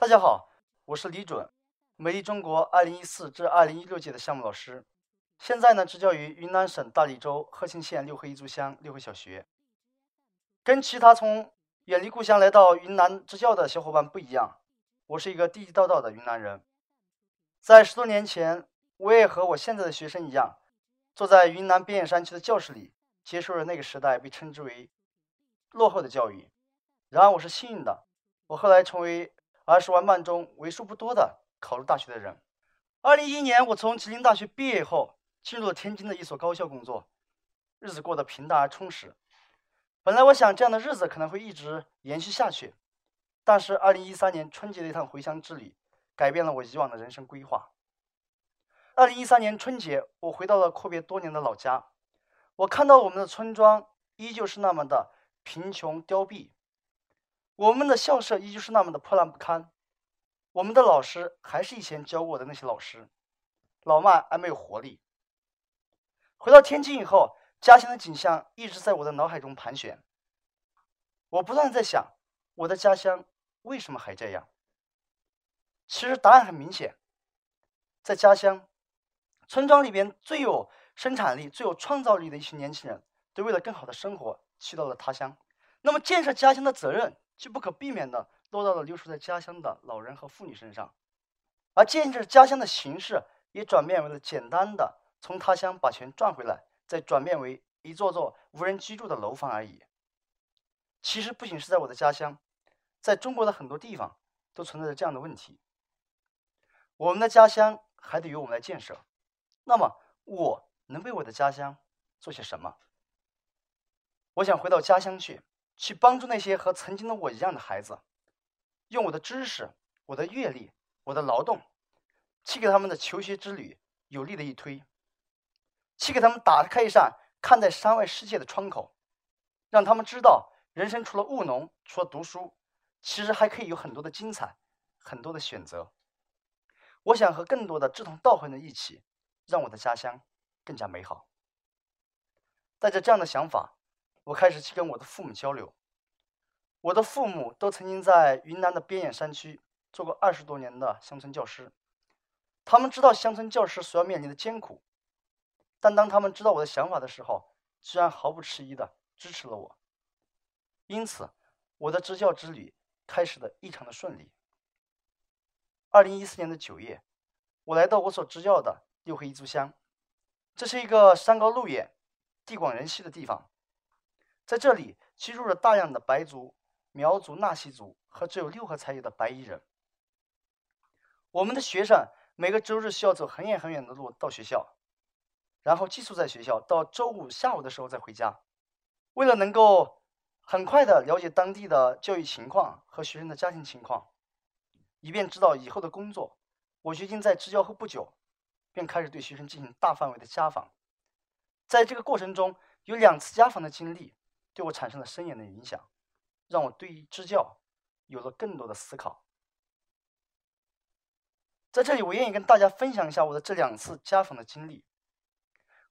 大家好，我是李准，美丽中国2014至2016届的项目老师，现在呢执教于云南省大理州鹤庆县六合一族乡六合小学。跟其他从远离故乡来到云南支教的小伙伴不一样，我是一个地地道道的云南人。在十多年前，我也和我现在的学生一样，坐在云南边远山区的教室里，接受了那个时代被称之为落后的教育。然而，我是幸运的，我后来成为二十万万中为数不多的考入大学的人。二零一一年，我从吉林大学毕业后，进入了天津的一所高校工作，日子过得平淡而充实。本来我想这样的日子可能会一直延续下去，但是二零一三年春节的一趟回乡之旅，改变了我以往的人生规划。二零一三年春节，我回到了阔别多年的老家，我看到我们的村庄依旧是那么的贫穷凋敝，我们的校舍依旧是那么的破烂不堪，我们的老师还是以前教过的那些老师，老迈而没有活力。回到天津以后。家乡的景象一直在我的脑海中盘旋，我不断在想，我的家乡为什么还这样？其实答案很明显，在家乡，村庄里边最有生产力、最有创造力的一群年轻人，都为了更好的生活去到了他乡。那么，建设家乡的责任就不可避免的落到了留守在家乡的老人和妇女身上，而建设家乡的形式也转变为了简单的从他乡把钱赚回来。再转变为一座座无人居住的楼房而已。其实不仅是在我的家乡，在中国的很多地方都存在着这样的问题。我们的家乡还得由我们来建设。那么，我能为我的家乡做些什么？我想回到家乡去，去帮助那些和曾经的我一样的孩子，用我的知识、我的阅历、我的劳动，去给他们的求学之旅有力的一推。去给他们打开一扇看待山外世界的窗口，让他们知道，人生除了务农，除了读书，其实还可以有很多的精彩，很多的选择。我想和更多的志同道合的人一起，让我的家乡更加美好。带着这样的想法，我开始去跟我的父母交流。我的父母都曾经在云南的边远山区做过二十多年的乡村教师，他们知道乡村教师所要面临的艰苦。但当他们知道我的想法的时候，居然毫不迟疑的支持了我。因此，我的支教之旅开始的异常的顺利。二零一四年的九月，我来到我所支教的六合一族乡，这是一个山高路远、地广人稀的地方，在这里居住着大量的白族、苗族、纳西族和只有六合才有的白衣人。我们的学生每个周日需要走很远很远的路到学校。然后寄宿在学校，到周五下午的时候再回家。为了能够很快的了解当地的教育情况和学生的家庭情况，以便知道以后的工作，我决定在支教后不久，便开始对学生进行大范围的家访。在这个过程中，有两次家访的经历，对我产生了深远的影响，让我对于支教有了更多的思考。在这里，我愿意跟大家分享一下我的这两次家访的经历。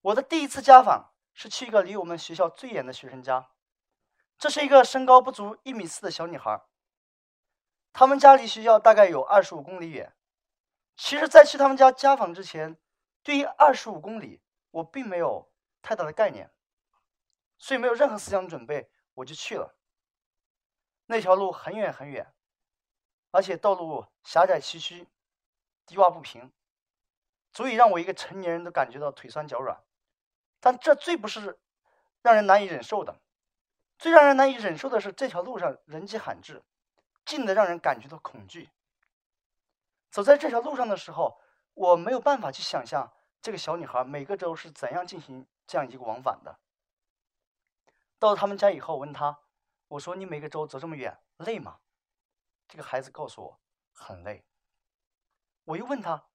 我的第一次家访是去一个离我们学校最远的学生家，这是一个身高不足一米四的小女孩，他们家离学校大概有二十五公里远。其实，在去他们家家访之前，对于二十五公里我并没有太大的概念，所以没有任何思想准备，我就去了。那条路很远很远，而且道路狭窄崎岖，低洼不平，足以让我一个成年人都感觉到腿酸脚软。但这最不是让人难以忍受的，最让人难以忍受的是这条路上人迹罕至，近的让人感觉到恐惧。走在这条路上的时候，我没有办法去想象这个小女孩每个周是怎样进行这样一个往返的。到他们家以后，我问他：“我说你每个周走这么远，累吗？”这个孩子告诉我：“很累。”我又问他：“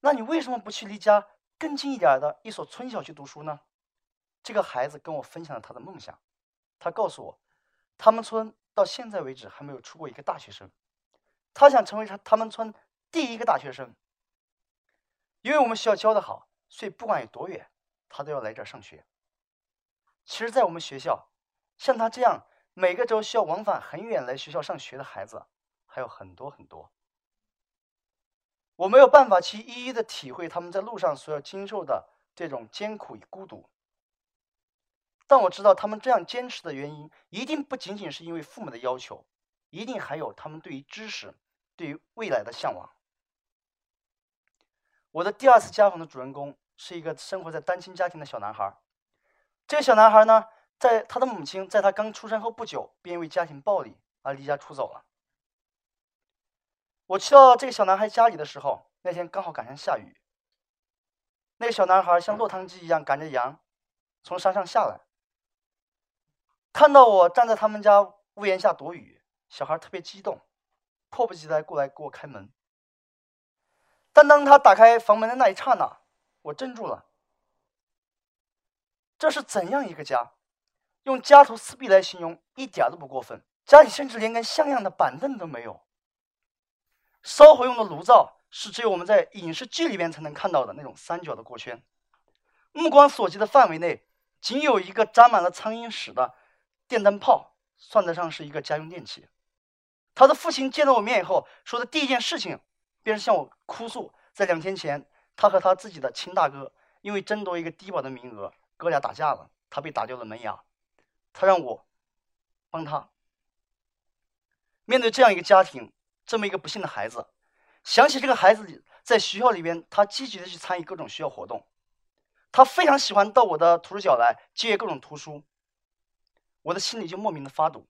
那你为什么不去离家？”更近一点的一所村小去读书呢？这个孩子跟我分享了他的梦想。他告诉我，他们村到现在为止还没有出过一个大学生。他想成为他他们村第一个大学生。因为我们学校教的好，所以不管有多远，他都要来这儿上学。其实，在我们学校，像他这样每个周需要往返很远来学校上学的孩子，还有很多很多。我没有办法去一一的体会他们在路上所要经受的这种艰苦与孤独，但我知道他们这样坚持的原因，一定不仅仅是因为父母的要求，一定还有他们对于知识、对于未来的向往。我的第二次家访的主人公是一个生活在单亲家庭的小男孩。这个小男孩呢，在他的母亲在他刚出生后不久，便因为家庭暴力而离家出走了。我去到这个小男孩家里的时候，那天刚好赶上下雨。那个小男孩像落汤鸡一样赶着羊从山上下来，看到我站在他们家屋檐下躲雨，小孩特别激动，迫不及待过来给我开门。但当他打开房门的那一刹那，我怔住了。这是怎样一个家？用家徒四壁来形容一点都不过分。家里甚至连根像样的板凳都没有。烧火用的炉灶是只有我们在影视剧里面才能看到的那种三角的锅圈。目光所及的范围内，仅有一个沾满了苍蝇屎的电灯泡，算得上是一个家用电器。他的父亲见到我面以后，说的第一件事情。便是向我哭诉，在两天前，他和他自己的亲大哥因为争夺一个低保的名额，哥俩打架了，他被打掉了门牙，他让我帮他。面对这样一个家庭，这么一个不幸的孩子，想起这个孩子在学校里边，他积极的去参与各种学校活动，他非常喜欢到我的图书角来借各种图书，我的心里就莫名的发堵。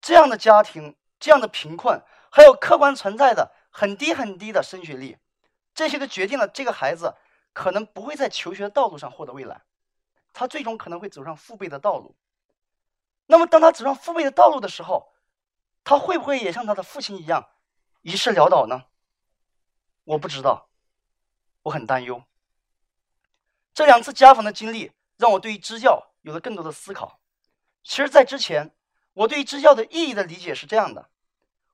这样的家庭，这样的贫困。还有客观存在的很低很低的升学率，这些都决定了这个孩子可能不会在求学的道路上获得未来，他最终可能会走上父辈的道路。那么，当他走上父辈的道路的时候，他会不会也像他的父亲一样一事潦倒呢？我不知道，我很担忧。这两次家访的经历让我对于支教有了更多的思考。其实，在之前，我对于支教的意义的理解是这样的。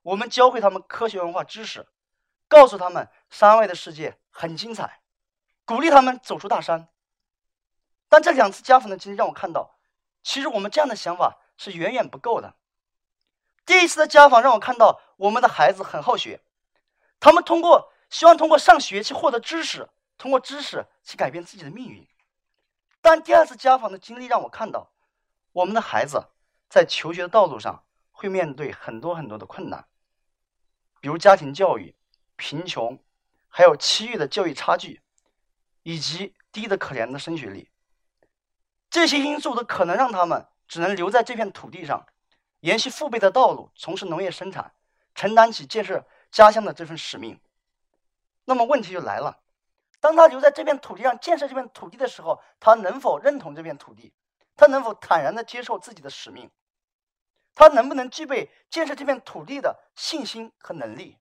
我们教会他们科学文化知识，告诉他们山外的世界很精彩，鼓励他们走出大山。但这两次家访的经历让我看到，其实我们这样的想法是远远不够的。第一次的家访让我看到我们的孩子很好学，他们通过希望通过上学去获得知识，通过知识去改变自己的命运。但第二次家访的经历让我看到，我们的孩子在求学的道路上会面对很多很多的困难。比如家庭教育、贫穷，还有区域的教育差距，以及低的可怜的升学率，这些因素都可能让他们只能留在这片土地上，延续父辈的道路，从事农业生产，承担起建设家乡的这份使命。那么问题就来了：当他留在这片土地上建设这片土地的时候，他能否认同这片土地？他能否坦然的接受自己的使命？他能不能具备建设这片土地的信心和能力？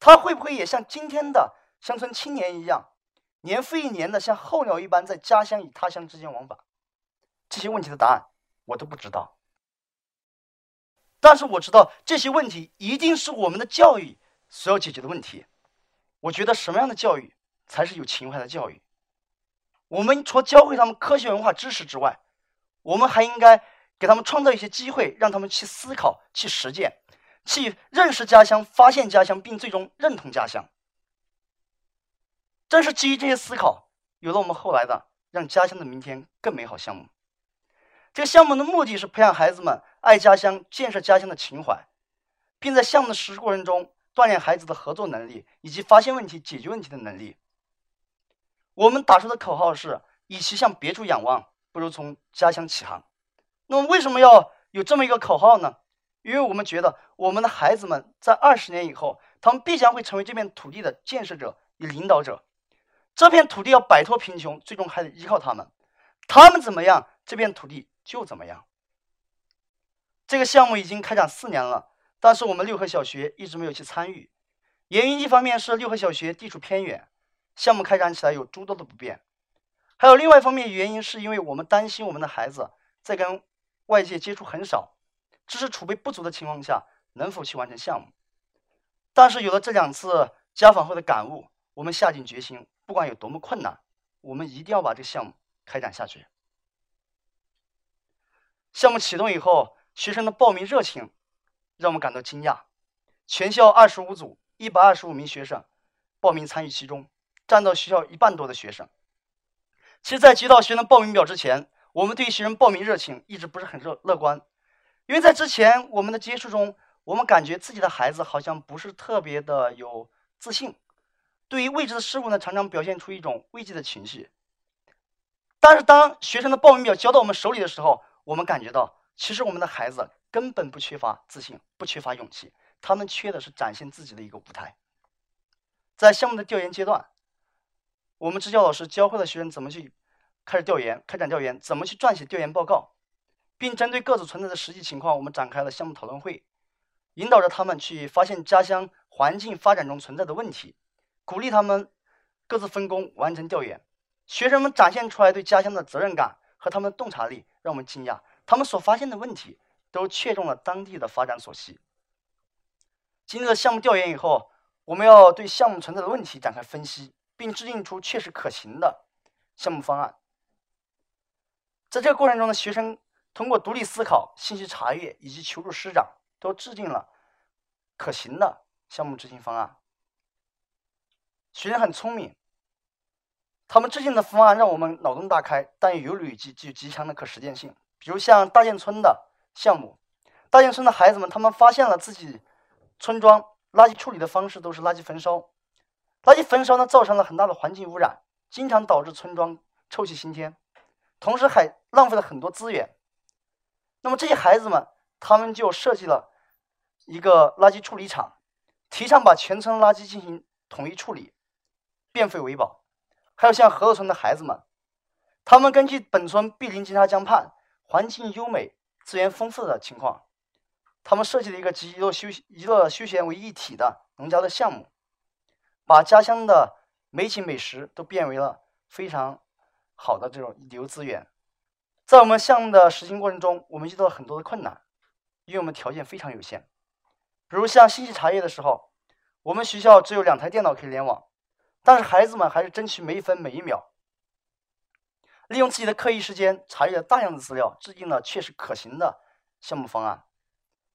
他会不会也像今天的乡村青年一样，年复一年的像候鸟一般在家乡与他乡之间往返？这些问题的答案我都不知道。但是我知道这些问题一定是我们的教育所要解决的问题。我觉得什么样的教育才是有情怀的教育？我们除了教会他们科学文化知识之外，我们还应该。给他们创造一些机会，让他们去思考、去实践、去认识家乡、发现家乡，并最终认同家乡。正是基于这些思考，有了我们后来的“让家乡的明天更美好”项目。这个项目的目的是培养孩子们爱家乡、建设家乡的情怀，并在项目的实施过程中锻炼孩子的合作能力以及发现问题、解决问题的能力。我们打出的口号是：“与其向别处仰望，不如从家乡起航。”那么为什么要有这么一个口号呢？因为我们觉得我们的孩子们在二十年以后，他们必将会成为这片土地的建设者与领导者。这片土地要摆脱贫穷，最终还得依靠他们。他们怎么样，这片土地就怎么样。这个项目已经开展四年了，但是我们六合小学一直没有去参与。原因一方面是六合小学地处偏远，项目开展起来有诸多的不便；还有另外一方面原因，是因为我们担心我们的孩子在跟外界接触很少，知识储备不足的情况下，能否去完成项目？但是有了这两次家访后的感悟，我们下定决心，不管有多么困难，我们一定要把这个项目开展下去。项目启动以后，学生的报名热情让我们感到惊讶。全校二十五组，一百二十五名学生报名参与其中，占到学校一半多的学生。其实，在接到学生报名表之前，我们对学生报名热情一直不是很乐乐观，因为在之前我们的接触中，我们感觉自己的孩子好像不是特别的有自信，对于未知的事物呢，常常表现出一种畏惧的情绪。但是，当学生的报名表交到我们手里的时候，我们感觉到，其实我们的孩子根本不缺乏自信，不缺乏勇气，他们缺的是展现自己的一个舞台。在项目的调研阶段。我们支教老师教会了学生怎么去开始调研、开展调研，怎么去撰写调研报告，并针对各组存在的实际情况，我们展开了项目讨论会，引导着他们去发现家乡环境发展中存在的问题，鼓励他们各自分工完成调研。学生们展现出来对家乡的责任感和他们的洞察力，让我们惊讶。他们所发现的问题都切中了当地的发展所需。经历了项目调研以后，我们要对项目存在的问题展开分析。并制定出确实可行的项目方案。在这个过程中呢，学生通过独立思考、信息查阅以及求助师长，都制定了可行的项目执行方案。学生很聪明，他们制定的方案让我们脑洞大开，但也有理具具极强的可实践性。比如像大建村的项目，大建村的孩子们，他们发现了自己村庄垃圾处理的方式都是垃圾焚烧。垃圾焚烧呢，造成了很大的环境污染，经常导致村庄臭气熏天，同时还浪费了很多资源。那么这些孩子们，他们就设计了一个垃圾处理厂，提倡把全村垃圾进行统一处理，变废为宝。还有像河洛村的孩子们，他们根据本村毗邻金沙江畔，环境优美、资源丰富的情况，他们设计了一个集娱乐休娱乐休闲为一体的农家乐项目。把家乡的美景美食都变为了非常好的这种旅游资源。在我们项目的实行过程中，我们遇到了很多的困难，因为我们条件非常有限。比如像信息查阅的时候，我们学校只有两台电脑可以联网，但是孩子们还是争取每一分每一秒，利用自己的课余时间查阅了大量的资料，制定了确实可行的项目方案，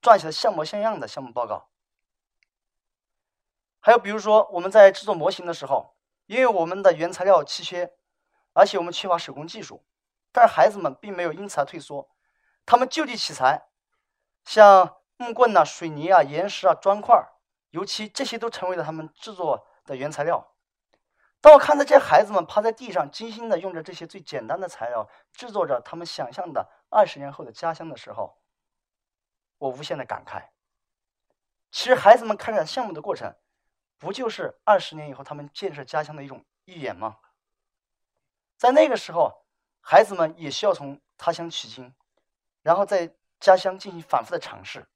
撰写了像模像样的项目报告。还有比如说，我们在制作模型的时候，因为我们的原材料稀缺，而且我们缺乏手工技术，但是孩子们并没有因此而退缩，他们就地取材，像木棍呐、水泥啊、岩石啊、砖块、油漆这些都成为了他们制作的原材料。当我看到这些孩子们趴在地上，精心的用着这些最简单的材料，制作着他们想象的二十年后的家乡的时候，我无限的感慨。其实孩子们开展项目的过程。不就是二十年以后他们建设家乡的一种预演吗？在那个时候，孩子们也需要从他乡取经，然后在家乡进行反复的尝试。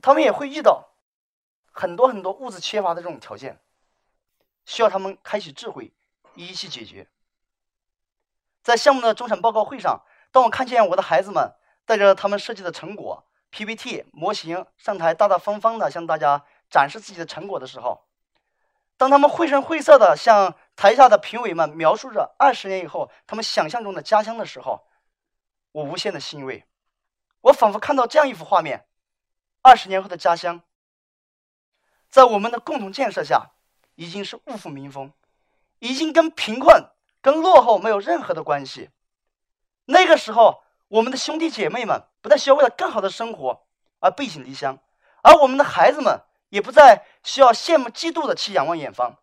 他们也会遇到很多很多物质缺乏的这种条件，需要他们开启智慧，一一去解决。在项目的终审报告会上，当我看见我的孩子们带着他们设计的成果 PPT 模型上台，大大方方的向大家。展示自己的成果的时候，当他们绘声绘色的向台下的评委们描述着二十年以后他们想象中的家乡的时候，我无限的欣慰。我仿佛看到这样一幅画面：二十年后的家乡，在我们的共同建设下，已经是物阜民丰，已经跟贫困、跟落后没有任何的关系。那个时候，我们的兄弟姐妹们不再需要为了更好的生活而背井离乡，而我们的孩子们。也不再需要羡慕嫉妒的去仰望远方，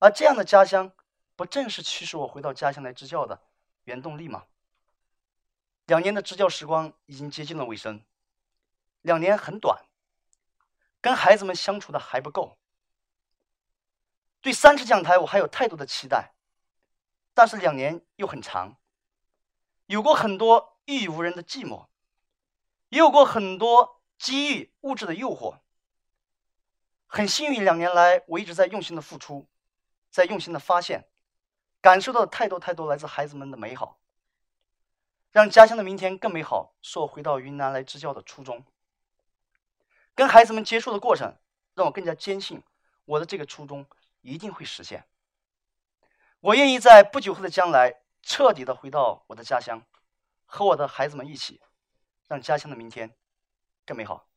而这样的家乡，不正是驱使我回到家乡来支教的原动力吗？两年的支教时光已经接近了尾声，两年很短，跟孩子们相处的还不够。对三尺讲台我还有太多的期待，但是两年又很长，有过很多欲语无人的寂寞，也有过很多机遇物质的诱惑。很幸运，两年来我一直在用心的付出，在用心的发现，感受到太多太多来自孩子们的美好，让家乡的明天更美好，是我回到云南来支教的初衷。跟孩子们接触的过程，让我更加坚信我的这个初衷一定会实现。我愿意在不久后的将来彻底的回到我的家乡，和我的孩子们一起，让家乡的明天更美好。